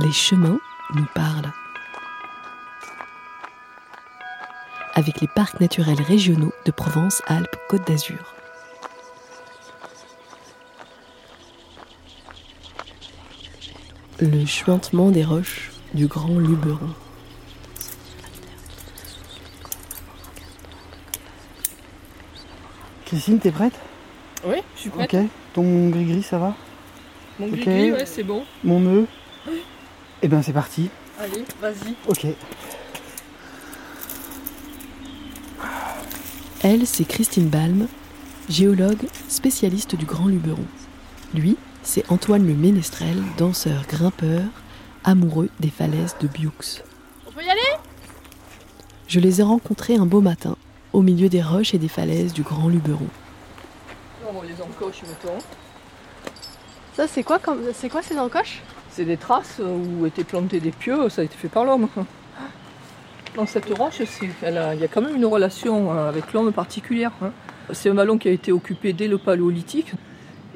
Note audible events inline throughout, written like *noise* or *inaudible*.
les chemins nous parlent. Avec les parcs naturels régionaux de Provence-Alpes-Côte d'Azur. Le chuintement des roches du Grand Luberon. Christine, t'es prête? Oui, je suis prête. Ok. Ton gris-gris, ça va? Mon gris-gris, ouais, c'est bon. Mon nœud? Eh ben, c'est parti. Allez, vas-y. Ok. Elle, c'est Christine Balm, géologue spécialiste du Grand Luberon. Lui, c'est Antoine le Ménestrel, danseur grimpeur, amoureux des falaises de Bioux. On peut y aller? Je les ai rencontrés un beau matin, au milieu des roches et des falaises du Grand Luberon. On les encoche, mettons. Ça, c'est quoi comme... C'est quoi ces encoches? C'est des traces où étaient plantés des pieux, ça a été fait par l'homme. Dans cette roche, il y a quand même une relation euh, avec l'homme particulière. hein. C'est un vallon qui a été occupé dès le paléolithique.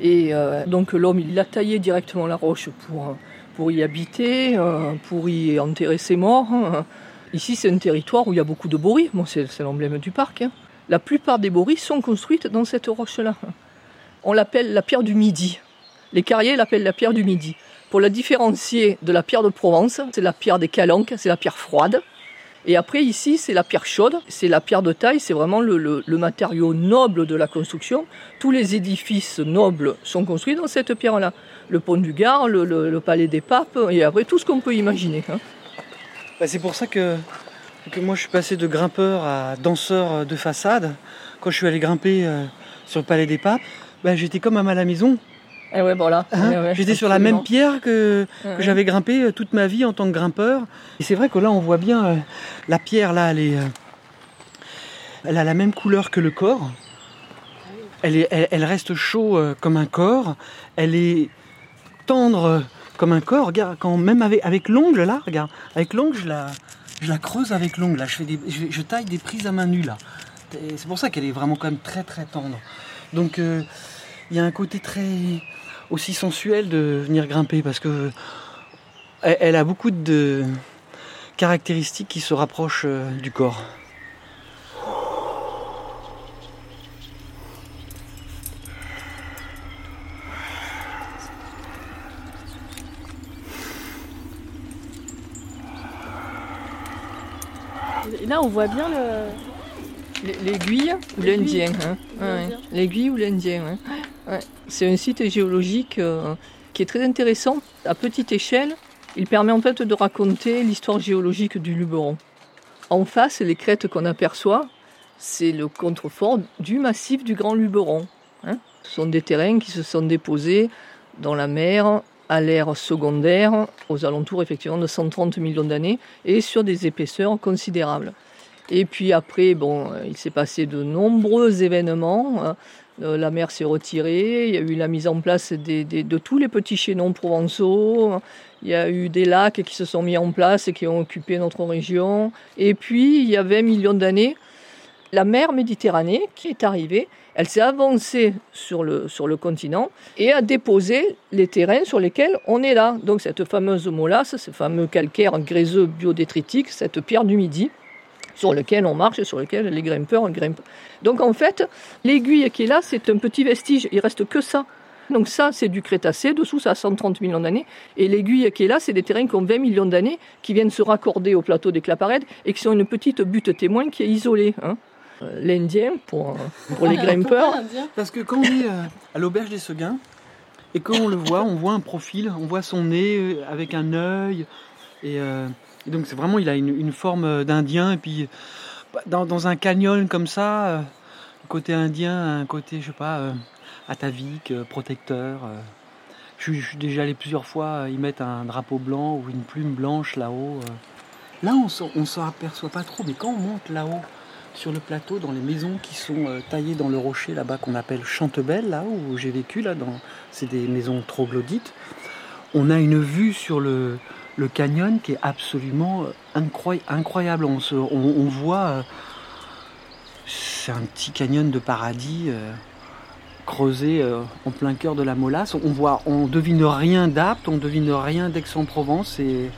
Et euh, donc l'homme, il a taillé directement la roche pour, pour y habiter, euh, pour y enterrer ses morts. hein. Ici, c'est un territoire où il y a beaucoup de boris. Bon, c'est c'est l'emblème du parc. hein. La plupart des boris sont construites dans cette roche-là. On l'appelle la pierre du Midi. Les carriers l'appellent la pierre du Midi. Pour la différencier de la pierre de Provence, c'est la pierre des calanques, c'est la pierre froide. Et après, ici, c'est la pierre chaude, c'est la pierre de taille, c'est vraiment le, matériau noble de la construction. Tous les édifices nobles sont construits dans cette pierre-là. Le pont du Gard, le, palais des papes, et après tout ce qu'on peut imaginer. hein. Bah, c'est pour ça que, que moi je suis passé de grimpeur à danseur de façade. Quand je suis allé grimper euh, sur le Palais des Papes, bah, j'étais comme à la maison. Et ouais, voilà. hein. Ouais, ouais, j'étais sur la même pierre que, que j'avais grimpé euh, toute ma vie en tant que grimpeur. Et c'est vrai que là on voit bien euh, la pierre là, elle est, euh, elle a la même couleur que le corps. Elle, est, elle, elle reste chaud euh, comme un corps. Elle est tendre comme un corps. Regarde, quand même avec, avec l'ongle là, regarde, avec l'ongle je la, je la creuse avec l'ongle là. Je fais des, je, je taille des prises à main nue là. C'est pour ça qu'elle est vraiment quand même très très tendre. Donc euh, il y a un côté très aussi sensuel de venir grimper parce que elle, elle a beaucoup de caractéristiques qui se rapprochent euh, du corps. Et là, on voit bien le... L'aiguille ou l'Indien. hein. Ouais, ouais. L'Indien. L'aiguille ou l'Indien. ouais. C'est un site géologique euh, qui est très intéressant. À petite échelle, il permet en fait de raconter l'histoire géologique du Luberon. En face, les crêtes qu'on aperçoit, c'est le contrefort du massif du Grand Luberon. hein. Ce sont des terrains qui se sont déposés dans la mer à l'ère secondaire, aux alentours effectivement de 130 millions d'années, et sur des épaisseurs considérables. Et puis après, bon, euh, il s'est passé de nombreux événements. Euh, La mer s'est retirée, il y a eu la mise en place de tous les petits chaînons provençaux, il y a eu des lacs qui se sont mis en place et qui ont occupé notre région. Et puis, il y a 20 millions d'années, la mer Méditerranée qui est arrivée, elle s'est avancée sur le, sur le continent et a déposé les terrains sur lesquels on est là. Donc cette fameuse molasse, ce fameux calcaire gréseux biodétritique, cette pierre du Midi, sur lequel on marche et sur lequel les grimpeurs grimpent. Donc en fait, l'aiguille qui est là, c'est un petit vestige, il reste que ça. Donc ça, c'est du Crétacé, dessous ça a 130 millions d'années, et l'aiguille qui est là, c'est des terrains qui ont 20 millions d'années, qui viennent se raccorder au plateau des Claparèdes, et qui sont une petite butte témoin qui est isolée. hein. Euh, L'Indien, pour, euh, pour les *laughs* grimpeurs, Pourquoi l'Indien Parce que quand on est euh, à l'auberge des Seguins, et quand on le voit, on voit un profil, on voit son nez avec un œil. Et, euh, et donc c'est vraiment, il a une, forme euh, d'Indien. Et puis bah, dans, un canyon comme ça, euh, côté indien, un côté, je sais pas, atavique, protecteur. Je, suis- déjà allé plusieurs fois y mettre un drapeau blanc ou une plume blanche là-haut. Là, on on s'en aperçoit pas trop, mais quand on monte là-haut, sur le plateau, dans les maisons qui sont taillées dans le rocher là-bas qu'on appelle Chantebelle, là où j'ai vécu, là, c'est des maisons troglodytes. On a une vue sur le, le canyon qui est absolument euh, incroy- incroyable. On, voit, euh, c'est un petit canyon de paradis. euh, creusé en plein cœur de la Molasse. On voit, on devine rien d'Apt, on devine rien d'Aix-en-Provence. Et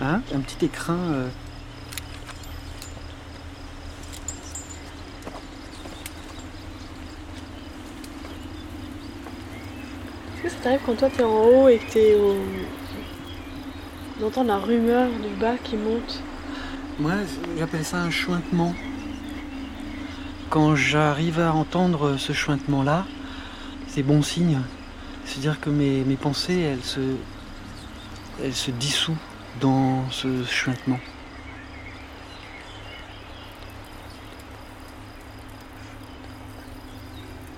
hein, un petit écrin. Est-ce que ça t'arrive quand toi t'es en haut et que t'es au. D'entendre la rumeur du bas qui monte Moi, j'appelle ça un chointement. Quand j'arrive à entendre ce chointement-là, c'est bon signe. C'est-à-dire que mes, mes pensées, elles se, elles se dissouent dans ce chointement.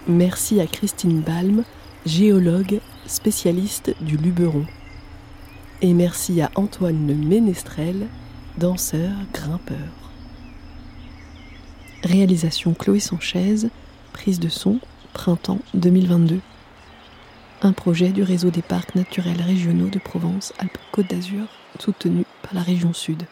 Merci à Christine Balm, géologue spécialiste du Luberon. Et merci à Antoine le Ménestrel, danseur grimpeur. Réalisation Chloé Sanchez, prise de son, printemps 2022. Un projet du réseau des parcs naturels régionaux de Provence-Alpes-Côte d'Azur, soutenu par la région Sud.